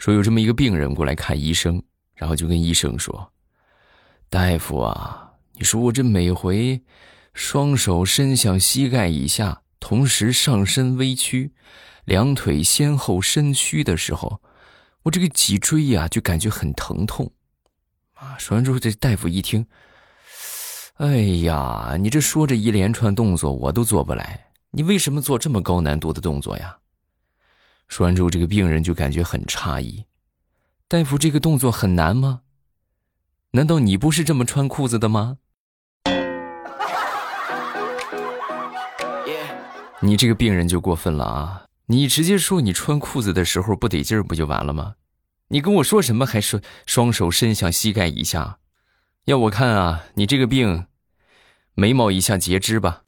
说有这么一个病人过来看医生，然后就跟医生说：“大夫啊，你说我这每回双手伸向膝盖以下，同时上身微屈，两腿先后伸屈的时候，我这个脊椎呀就感觉很疼痛。”啊，说完之后，这大夫一听，哎呀，你这说着一连串动作我都做不来，你为什么做这么高难度的动作呀？说完之后，这个病人就感觉很诧异：“大夫，这个动作很难吗？难道你不是这么穿裤子的吗？”你这个病人就过分了啊！你直接说你穿裤子的时候不得劲儿，不就完了吗？你跟我说什么？还说双手伸向膝盖以下？要我看啊，你这个病，眉毛以下截肢吧。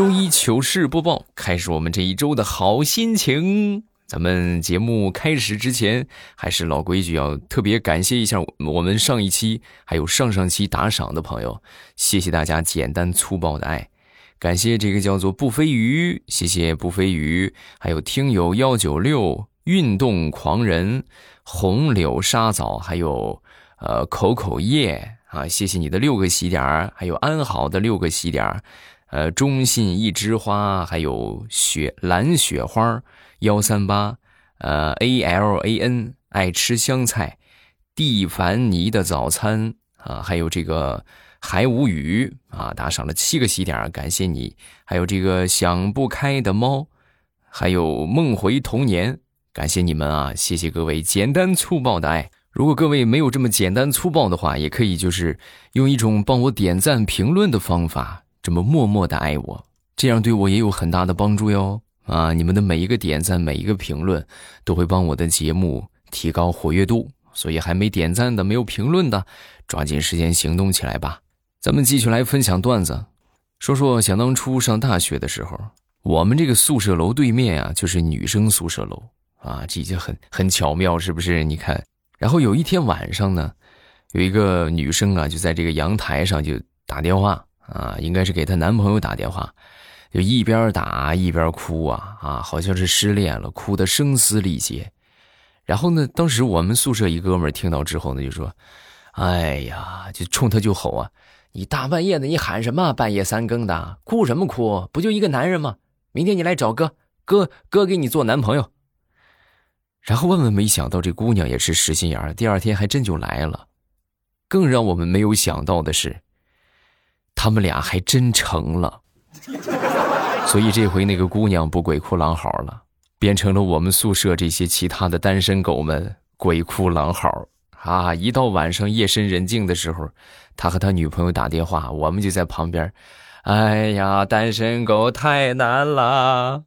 周一糗事播报，开始我们这一周的好心情。咱们节目开始之前，还是老规矩，要特别感谢一下我们上一期还有上上期打赏的朋友，谢谢大家简单粗暴的爱，感谢这个叫做不飞鱼，谢谢不飞鱼，还有听友幺九六运动狂人红柳沙枣，还有呃口口叶啊，谢谢你的六个喜点还有安好的六个喜点呃，中信一枝花，还有雪蓝雪花幺三八，呃，A L A N 爱吃香菜，蒂凡尼的早餐啊，还有这个还无语啊，打赏了七个喜点，感谢你。还有这个想不开的猫，还有梦回童年，感谢你们啊，谢谢各位简单粗暴的爱。如果各位没有这么简单粗暴的话，也可以就是用一种帮我点赞评论的方法。这么默默的爱我，这样对我也有很大的帮助哟！啊，你们的每一个点赞，每一个评论，都会帮我的节目提高活跃度。所以还没点赞的、没有评论的，抓紧时间行动起来吧！咱们继续来分享段子，说说想当初上大学的时候，我们这个宿舍楼对面啊，就是女生宿舍楼啊，这已经很很巧妙，是不是？你看，然后有一天晚上呢，有一个女生啊，就在这个阳台上就打电话。啊，应该是给她男朋友打电话，就一边打一边哭啊啊，好像是失恋了，哭得声嘶力竭。然后呢，当时我们宿舍一哥们听到之后呢，就说：“哎呀，就冲他就吼啊，你大半夜的你喊什么？半夜三更的哭什么哭？不就一个男人吗？明天你来找哥，哥哥给你做男朋友。”然后万万没想到，这姑娘也是实心眼第二天还真就来了。更让我们没有想到的是。他们俩还真成了，所以这回那个姑娘不鬼哭狼嚎了，变成了我们宿舍这些其他的单身狗们鬼哭狼嚎啊！一到晚上夜深人静的时候，他和他女朋友打电话，我们就在旁边。哎呀，单身狗太难了。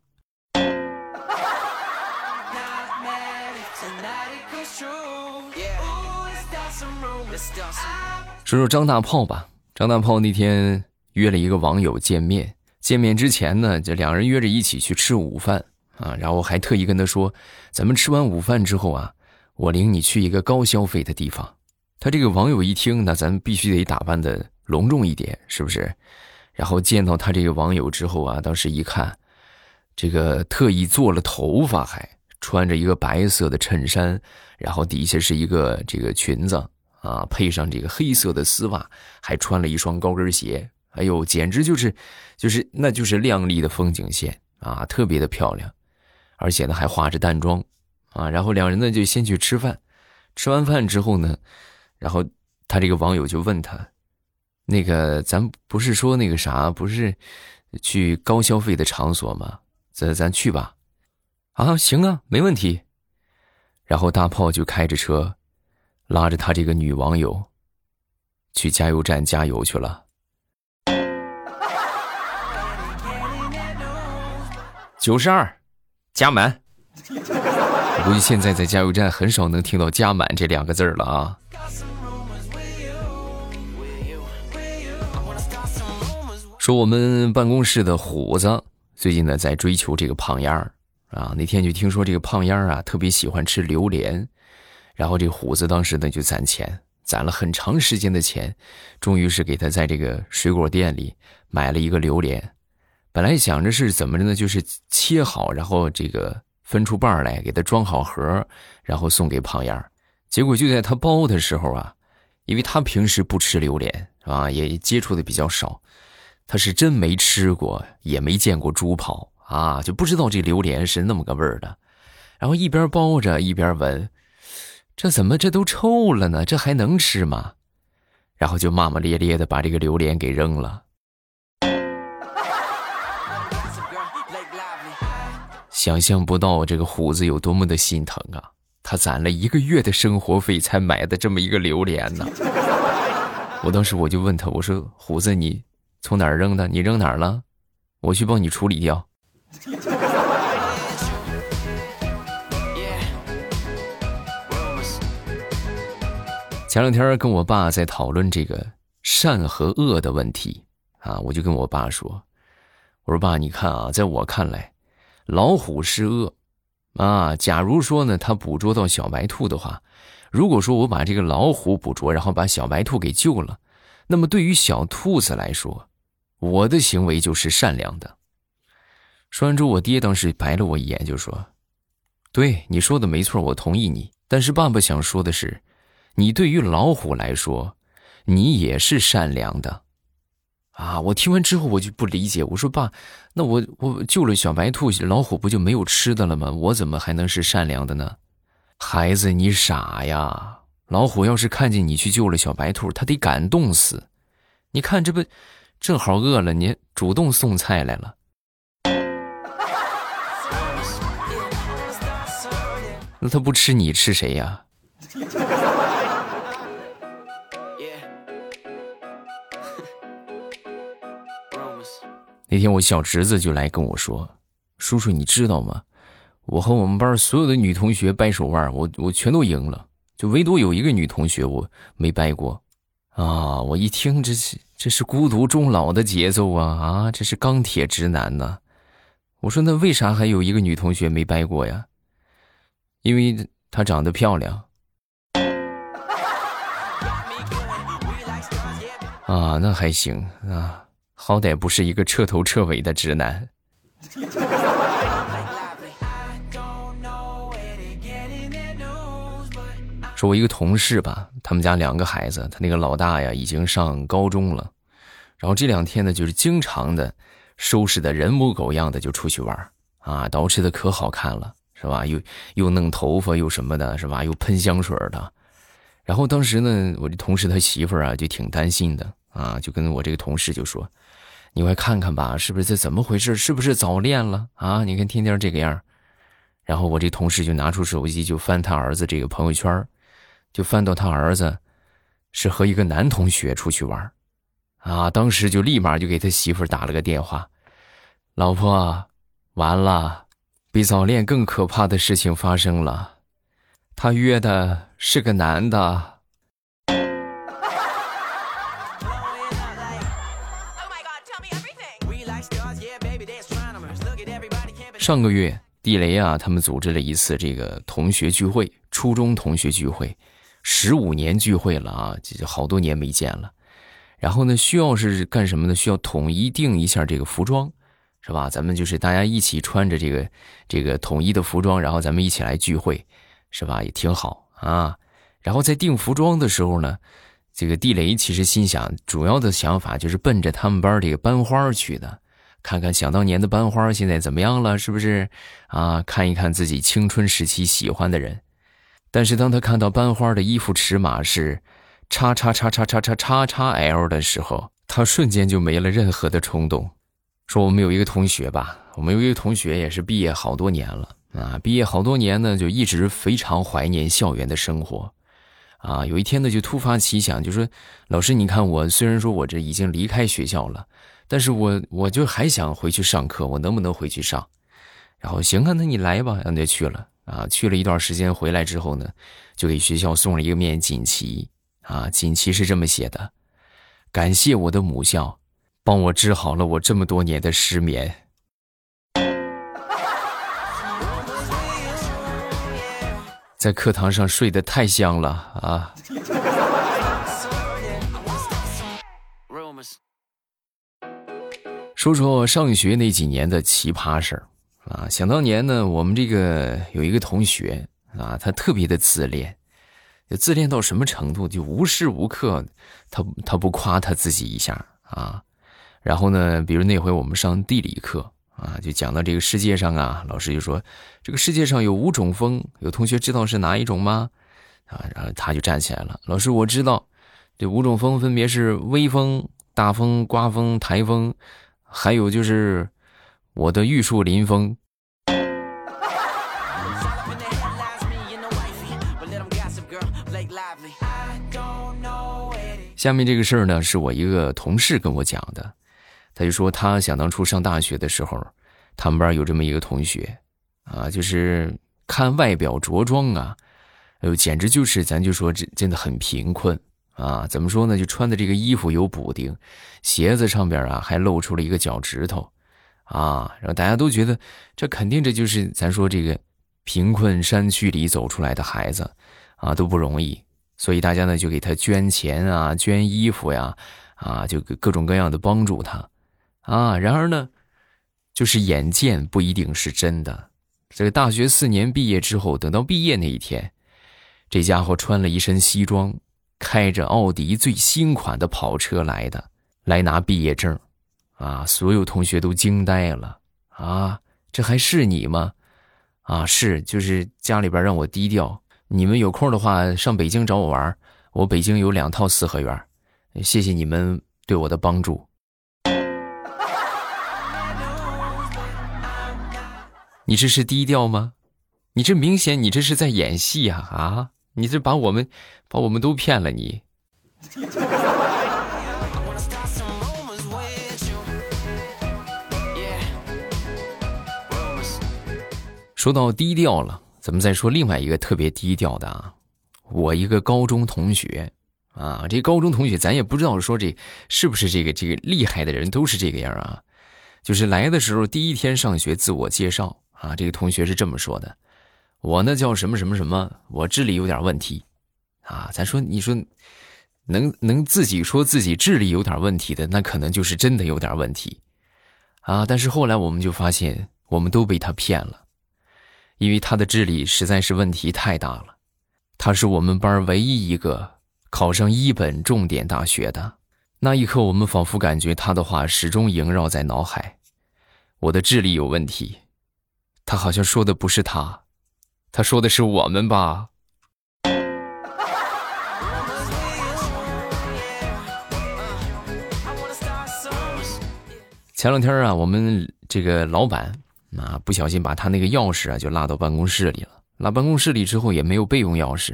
说说张大炮吧。张大炮那天约了一个网友见面，见面之前呢，这两人约着一起去吃午饭啊，然后还特意跟他说：“咱们吃完午饭之后啊，我领你去一个高消费的地方。”他这个网友一听，那咱必须得打扮的隆重一点，是不是？然后见到他这个网友之后啊，当时一看，这个特意做了头发，还穿着一个白色的衬衫，然后底下是一个这个裙子。啊，配上这个黑色的丝袜，还穿了一双高跟鞋，哎呦，简直就是，就是那就是靓丽的风景线啊，特别的漂亮，而且呢还化着淡妆，啊，然后两人呢就先去吃饭，吃完饭之后呢，然后他这个网友就问他，那个咱不是说那个啥，不是去高消费的场所吗？咱咱去吧，啊，行啊，没问题。然后大炮就开着车。拉着他这个女网友，去加油站加油去了。九十二，加满。我估计现在在加油站很少能听到“加满”这两个字了啊。说我们办公室的虎子最近呢在追求这个胖丫儿啊，那天就听说这个胖丫儿啊特别喜欢吃榴莲。然后这虎子当时呢就攒钱，攒了很长时间的钱，终于是给他在这个水果店里买了一个榴莲。本来想着是怎么着呢，就是切好，然后这个分出瓣来，给他装好盒，然后送给胖燕儿。结果就在他包的时候啊，因为他平时不吃榴莲啊，也接触的比较少，他是真没吃过，也没见过猪跑啊，就不知道这榴莲是那么个味儿的。然后一边包着一边闻，这怎么这都臭了呢？这还能吃吗？然后就骂骂咧咧的把这个榴莲给扔了。想象不到这个虎子有多么的心疼啊！他攒了一个月的生活费才买的这么一个榴莲呢。我当时我就问他，我说：“虎子，你从哪儿扔的？你扔哪儿了？我去帮你处理掉。” 前两天跟我爸在讨论这个善和恶的问题啊，我就跟我爸说：“我说爸，你看啊，在我看来，老虎是恶啊。假如说呢，他捕捉到小白兔的话，如果说我把这个老虎捕捉，然后把小白兔给救了，那么对于小兔子来说，我的行为就是善良的。”说完之后，我爹当时白了我一眼，就说：“对你说的没错，我同意你。但是爸爸想说的是。”你对于老虎来说，你也是善良的，啊！我听完之后我就不理解，我说爸，那我我救了小白兔，老虎不就没有吃的了吗？我怎么还能是善良的呢？孩子，你傻呀！老虎要是看见你去救了小白兔，他得感动死。你看这不，正好饿了，你主动送菜来了。那他不吃你吃谁呀？那天我小侄子就来跟我说：“叔叔，你知道吗？我和我们班所有的女同学掰手腕，我我全都赢了，就唯独有一个女同学我没掰过。”啊！我一听，这是这是孤独终老的节奏啊！啊，这是钢铁直男呐！我说那为啥还有一个女同学没掰过呀？因为她长得漂亮。啊，那还行啊。好歹不是一个彻头彻尾的直男。说，我一个同事吧，他们家两个孩子，他那个老大呀已经上高中了，然后这两天呢，就是经常的收拾的人模狗样的就出去玩啊，捯饬的可好看了，是吧？又又弄头发又什么的，是吧？又喷香水的。然后当时呢，我这同事他媳妇儿啊就挺担心的啊，就跟我这个同事就说。你快看看吧，是不是这怎么回事？是不是早恋了啊？你看天天这个样然后我这同事就拿出手机就翻他儿子这个朋友圈就翻到他儿子是和一个男同学出去玩啊，当时就立马就给他媳妇打了个电话，老婆，完了，比早恋更可怕的事情发生了，他约的是个男的。上个月，地雷啊，他们组织了一次这个同学聚会，初中同学聚会，十五年聚会了啊，这好多年没见了。然后呢，需要是干什么呢？需要统一定一下这个服装，是吧？咱们就是大家一起穿着这个这个统一的服装，然后咱们一起来聚会，是吧？也挺好啊。然后在定服装的时候呢，这个地雷其实心想，主要的想法就是奔着他们班这个班花去的。看看想当年的班花现在怎么样了？是不是啊？看一看自己青春时期喜欢的人。但是当他看到班花的衣服尺码是叉叉叉叉叉叉叉叉 L 的时候，他瞬间就没了任何的冲动。说我们有一个同学吧，我们有一个同学也是毕业好多年了啊，毕业好多年呢，就一直非常怀念校园的生活。啊，有一天呢，就突发奇想，就说：“老师，你看我虽然说我这已经离开学校了。”但是我我就还想回去上课，我能不能回去上？然后行啊，那你来吧，然后就去了啊。去了一段时间，回来之后呢，就给学校送了一个面锦旗啊。锦旗是这么写的：感谢我的母校，帮我治好了我这么多年的失眠。在课堂上睡得太香了啊！说说上学那几年的奇葩事儿啊，想当年呢，我们这个有一个同学啊，他特别的自恋，就自恋到什么程度？就无时无刻他他不夸他自己一下啊。然后呢，比如那回我们上地理课啊，就讲到这个世界上啊，老师就说这个世界上有五种风，有同学知道是哪一种吗？啊，然后他就站起来了，老师我知道，这五种风分别是微风、大风、刮风、台风，还有就是。我的玉树临风。下面这个事儿呢，是我一个同事跟我讲的。他就说，他想当初上大学的时候，他们班有这么一个同学，啊，就是看外表着装啊，哎呦，简直就是咱就说这真的很贫困啊。怎么说呢？就穿的这个衣服有补丁，鞋子上边啊还露出了一个脚趾头。啊，然后大家都觉得这肯定这就是咱说这个贫困山区里走出来的孩子，啊都不容易，所以大家呢就给他捐钱啊，捐衣服呀，啊就各种各样的帮助他，啊然而呢，就是眼见不一定是真的。这个大学四年毕业之后，等到毕业那一天，这家伙穿了一身西装，开着奥迪最新款的跑车来的，来拿毕业证。啊！所有同学都惊呆了啊！这还是你吗？啊，是，就是家里边让我低调。你们有空的话上北京找我玩，我北京有两套四合院。谢谢你们对我的帮助。你这是低调吗？你这明显你这是在演戏呀！啊，你这把我们把我们都骗了你。说到低调了，咱们再说另外一个特别低调的啊，我一个高中同学啊，这高中同学咱也不知道说这是不是这个这个厉害的人都是这个样啊，就是来的时候第一天上学自我介绍啊，这个同学是这么说的：我那叫什么什么什么，我智力有点问题啊。咱说你说能能自己说自己智力有点问题的，那可能就是真的有点问题啊。但是后来我们就发现，我们都被他骗了。因为他的智力实在是问题太大了，他是我们班唯一一个考上一本重点大学的。那一刻，我们仿佛感觉他的话始终萦绕在脑海：我的智力有问题。他好像说的不是他，他说的是我们吧？前两天啊，我们这个老板。啊，不小心把他那个钥匙啊就落到办公室里了。落办公室里之后也没有备用钥匙，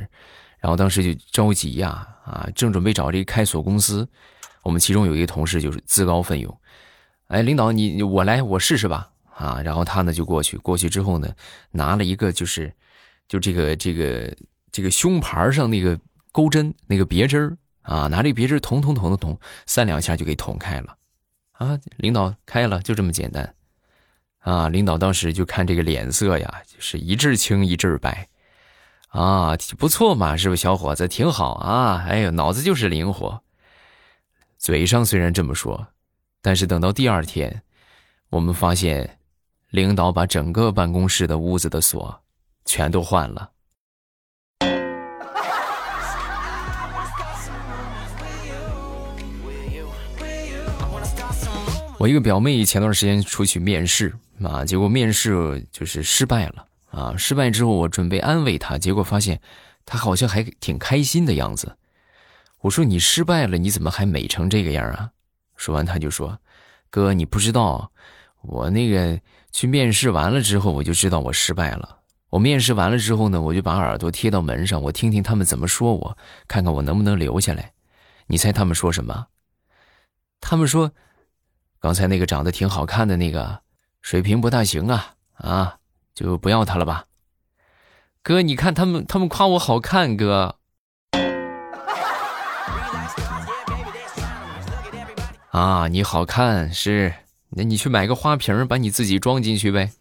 然后当时就着急呀，啊，正准备找这个开锁公司。我们其中有一个同事就是自告奋勇，哎，领导你我来我试试吧，啊，然后他呢就过去，过去之后呢拿了一个就是，就这个这个这个胸牌上那个钩针那个别针啊，拿这别针捅捅捅捅捅，三两下就给捅开了，啊，领导开了就这么简单。啊，领导当时就看这个脸色呀，就是一阵青一阵白，啊，不错嘛，是不是小伙子挺好啊？哎呦，脑子就是灵活。嘴上虽然这么说，但是等到第二天，我们发现，领导把整个办公室的屋子的锁全都换了。我一个表妹前段时间出去面试。啊！结果面试就是失败了啊！失败之后，我准备安慰她，结果发现她好像还挺开心的样子。我说：“你失败了，你怎么还美成这个样啊？”说完，他就说：“哥，你不知道，我那个去面试完了之后，我就知道我失败了。我面试完了之后呢，我就把耳朵贴到门上，我听听他们怎么说我，看看我能不能留下来。你猜他们说什么？他们说，刚才那个长得挺好看的那个。”水平不大行啊啊，就不要他了吧，哥，你看他们，他们夸我好看，哥。啊，你好看是，那你去买个花瓶，把你自己装进去呗。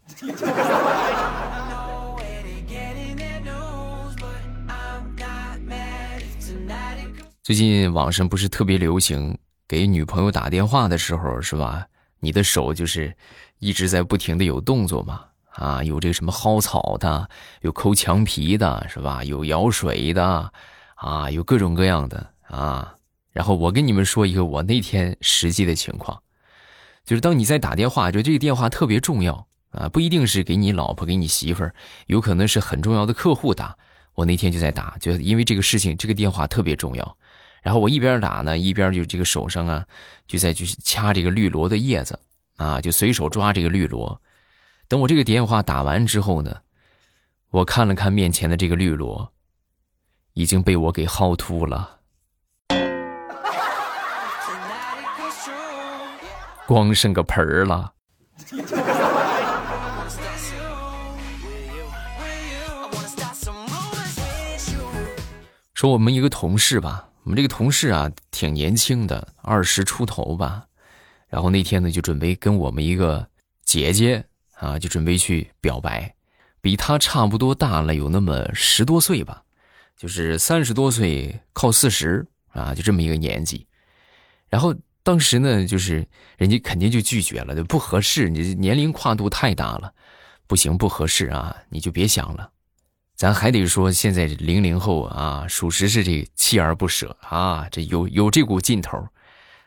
最近网上不是特别流行给女朋友打电话的时候，是吧？你的手就是。一直在不停的有动作嘛，啊，有这个什么薅草的，有抠墙皮的，是吧？有舀水的，啊，有各种各样的啊。然后我跟你们说一个我那天实际的情况，就是当你在打电话，就这个电话特别重要啊，不一定是给你老婆、给你媳妇儿，有可能是很重要的客户打。我那天就在打，就因为这个事情，这个电话特别重要。然后我一边打呢，一边就这个手上啊，就在去掐这个绿萝的叶子啊，就随手抓这个绿萝。等我这个电话打完之后呢，我看了看面前的这个绿萝，已经被我给薅秃了，光剩个盆儿了。说我们一个同事吧，我们这个同事啊，挺年轻的，二十出头吧。然后那天呢，就准备跟我们一个姐姐。啊，就准备去表白，比他差不多大了有那么十多岁吧，就是三十多岁靠四十啊，就这么一个年纪。然后当时呢，就是人家肯定就拒绝了，就不合适，你年龄跨度太大了，不行，不合适啊，你就别想了。咱还得说，现在零零后啊，属实是这锲而不舍啊，这有有这股劲头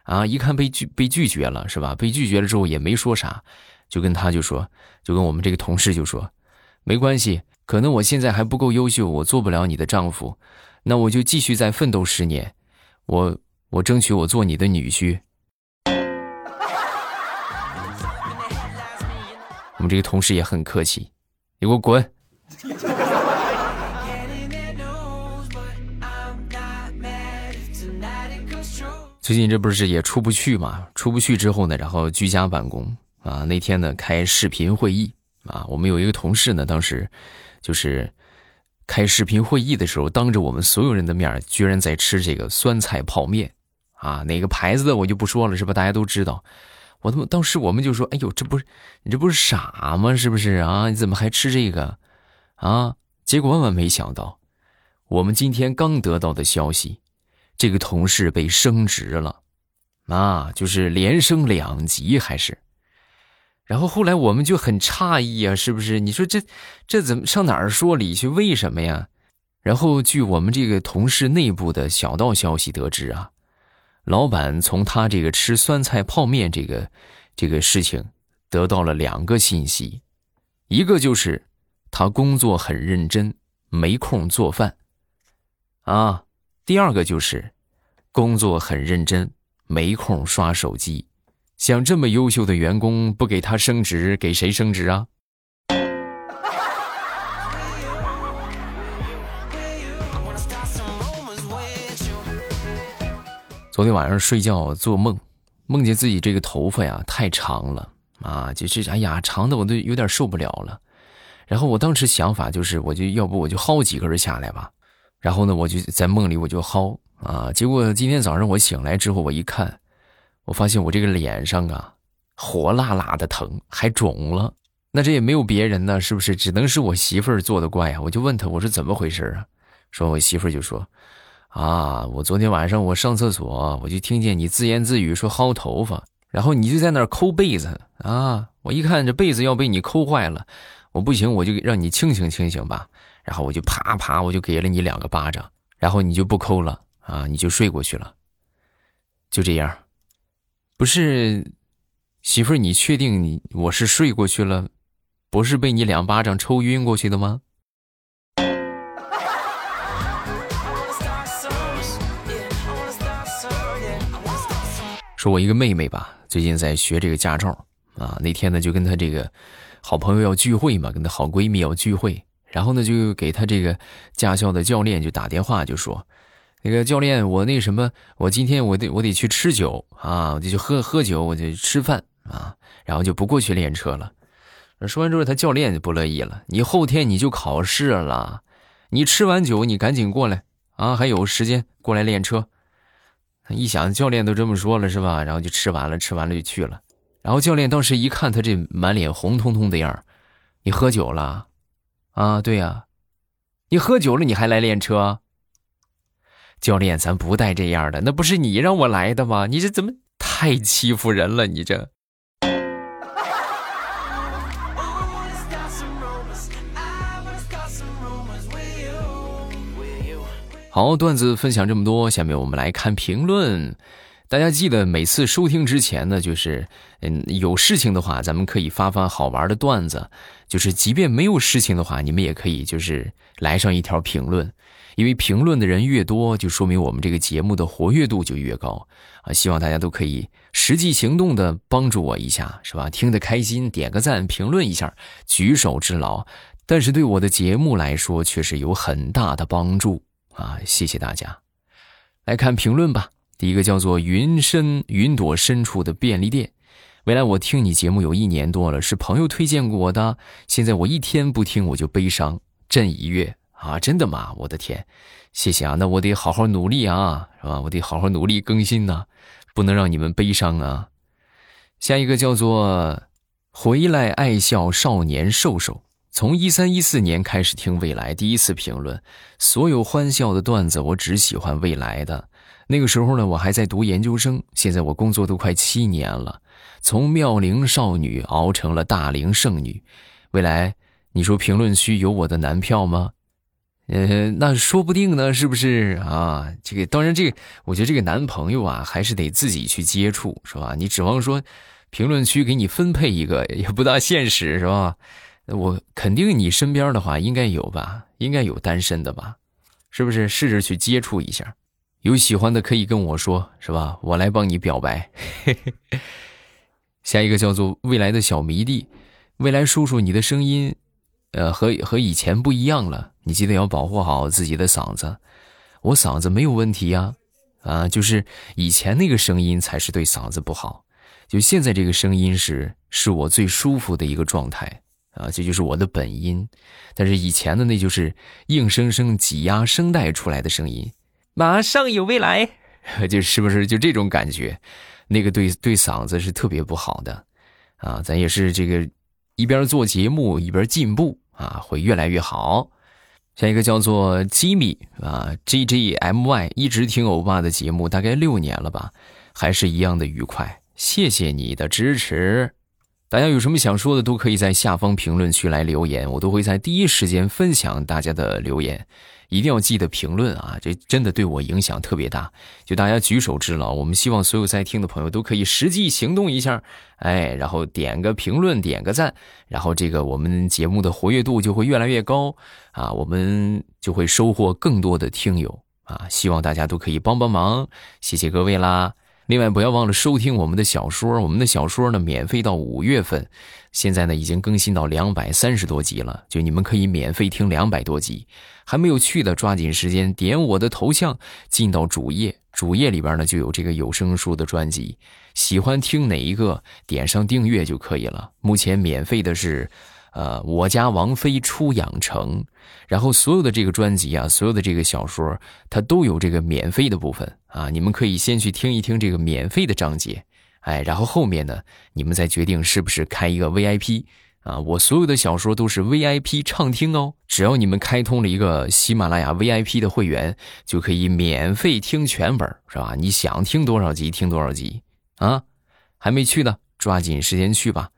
啊，一看被拒被拒绝了是吧？被拒绝了之后也没说啥。就跟他就说，就跟我们这个同事就说，没关系，可能我现在还不够优秀，我做不了你的丈夫，那我就继续再奋斗十年，我我争取我做你的女婿。我们这个同事也很客气，你给我滚。最近这不是也出不去嘛？出不去之后呢，然后居家办公。啊，那天呢开视频会议啊，我们有一个同事呢，当时就是开视频会议的时候，当着我们所有人的面，居然在吃这个酸菜泡面啊，哪个牌子的我就不说了，是吧？大家都知道。我他妈当时我们就说：“哎呦，这不是你这不是傻吗？是不是啊？你怎么还吃这个啊？”结果万万没想到，我们今天刚得到的消息，这个同事被升职了，啊，就是连升两级还是。然后后来我们就很诧异啊，是不是？你说这这怎么上哪儿说理去？为什么呀？然后据我们这个同事内部的小道消息得知啊，老板从他这个吃酸菜泡面这个这个事情得到了两个信息，一个就是他工作很认真，没空做饭啊；第二个就是工作很认真，没空刷手机。像这么优秀的员工，不给他升职，给谁升职啊？昨天晚上睡觉做梦，梦见自己这个头发呀太长了啊，就是哎呀长的我都有点受不了了。然后我当时想法就是，我就要不我就薅几根下来吧。然后呢，我就在梦里我就薅啊。结果今天早上我醒来之后，我一看。我发现我这个脸上啊，火辣辣的疼，还肿了。那这也没有别人呢，是不是？只能是我媳妇儿做的怪啊！我就问他，我说怎么回事啊？说我媳妇儿就说，啊，我昨天晚上我上厕所，我就听见你自言自语说薅头发，然后你就在那儿抠被子啊。我一看这被子要被你抠坏了，我不行，我就让你清醒清醒吧。然后我就啪啪，我就给了你两个巴掌，然后你就不抠了啊，你就睡过去了，就这样。不是，媳妇儿，你确定你我是睡过去了，不是被你两巴掌抽晕过去的吗？说，我一个妹妹吧，最近在学这个驾照啊。那天呢，就跟她这个好朋友要聚会嘛，跟她好闺蜜要聚会，然后呢，就给他这个驾校的教练就打电话，就说。那个教练，我那什么，我今天我得我得去吃酒啊，我就去喝喝酒，我就吃饭啊，然后就不过去练车了。说完之后，他教练就不乐意了，你后天你就考试了，你吃完酒你赶紧过来啊，还有时间过来练车。一想教练都这么说了是吧？然后就吃完了，吃完了就去了。然后教练当时一看他这满脸红彤彤的样你喝酒了？啊对呀。你喝酒了你还来练车？教练咱不带这样的那不是你让我来的吗？你这怎么太欺负人了你这。好段子分享这么多下面我们来看评论。大家记得每次收听之前呢，就是嗯有事情的话，咱们可以发发好玩的段子；就是即便没有事情的话，你们也可以就是来上一条评论，因为评论的人越多，就说明我们这个节目的活跃度就越高啊！希望大家都可以实际行动的帮助我一下，是吧？听得开心，点个赞，评论一下，举手之劳，但是对我的节目来说却是有很大的帮助啊！谢谢大家，来看评论吧。一个叫做云深云朵深处的便利店，未来我听你节目有一年多了，是朋友推荐过我的。现在我一天不听我就悲伤，震一月啊！真的吗？我的天，谢谢啊！那我得好好努力啊，是吧？我得好好努力更新呢，不能让你们悲伤啊。下一个叫做回来爱笑少年瘦瘦，从一三一四年开始听未来，第一次评论，所有欢笑的段子我只喜欢未来的。那个时候呢，我还在读研究生。现在我工作都快七年了，从妙龄少女熬成了大龄剩女。未来，你说评论区有我的男票吗？呃，那说不定呢，是不是啊？这个当然，这个我觉得这个男朋友啊，还是得自己去接触，是吧？你指望说评论区给你分配一个，也不大现实，是吧？我肯定你身边的话应该有吧，应该有单身的吧？是不是？试着去接触一下。有喜欢的可以跟我说，是吧？我来帮你表白。下一个叫做未来的小迷弟，未来叔叔，你的声音，呃，和和以前不一样了。你记得要保护好自己的嗓子。我嗓子没有问题呀，啊，就是以前那个声音才是对嗓子不好。就现在这个声音是是我最舒服的一个状态啊，这就是我的本音。但是以前的那就是硬生生挤压声带出来的声音。马上有未来，就是不是就这种感觉？那个对对嗓子是特别不好的啊！咱也是这个一边做节目一边进步啊，会越来越好。下一个叫做吉米啊，G G M Y，一直听欧巴的节目大概六年了吧，还是一样的愉快。谢谢你的支持，大家有什么想说的都可以在下方评论区来留言，我都会在第一时间分享大家的留言。一定要记得评论啊！这真的对我影响特别大。就大家举手之劳，我们希望所有在听的朋友都可以实际行动一下，哎，然后点个评论，点个赞，然后这个我们节目的活跃度就会越来越高啊，我们就会收获更多的听友啊！希望大家都可以帮帮忙，谢谢各位啦！另外，不要忘了收听我们的小说，我们的小说呢免费到五月份，现在呢已经更新到两百三十多集了，就你们可以免费听两百多集。还没有去的，抓紧时间点我的头像，进到主页。主页里边呢就有这个有声书的专辑，喜欢听哪一个，点上订阅就可以了。目前免费的是，呃，我家王妃出养成，然后所有的这个专辑啊，所有的这个小说，它都有这个免费的部分啊。你们可以先去听一听这个免费的章节，哎，然后后面呢，你们再决定是不是开一个 VIP。啊，我所有的小说都是 VIP 畅听哦，只要你们开通了一个喜马拉雅 VIP 的会员，就可以免费听全本，是吧？你想听多少集听多少集啊？还没去呢，抓紧时间去吧！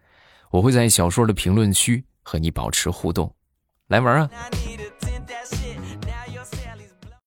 我会在小说的评论区和你保持互动，来玩啊！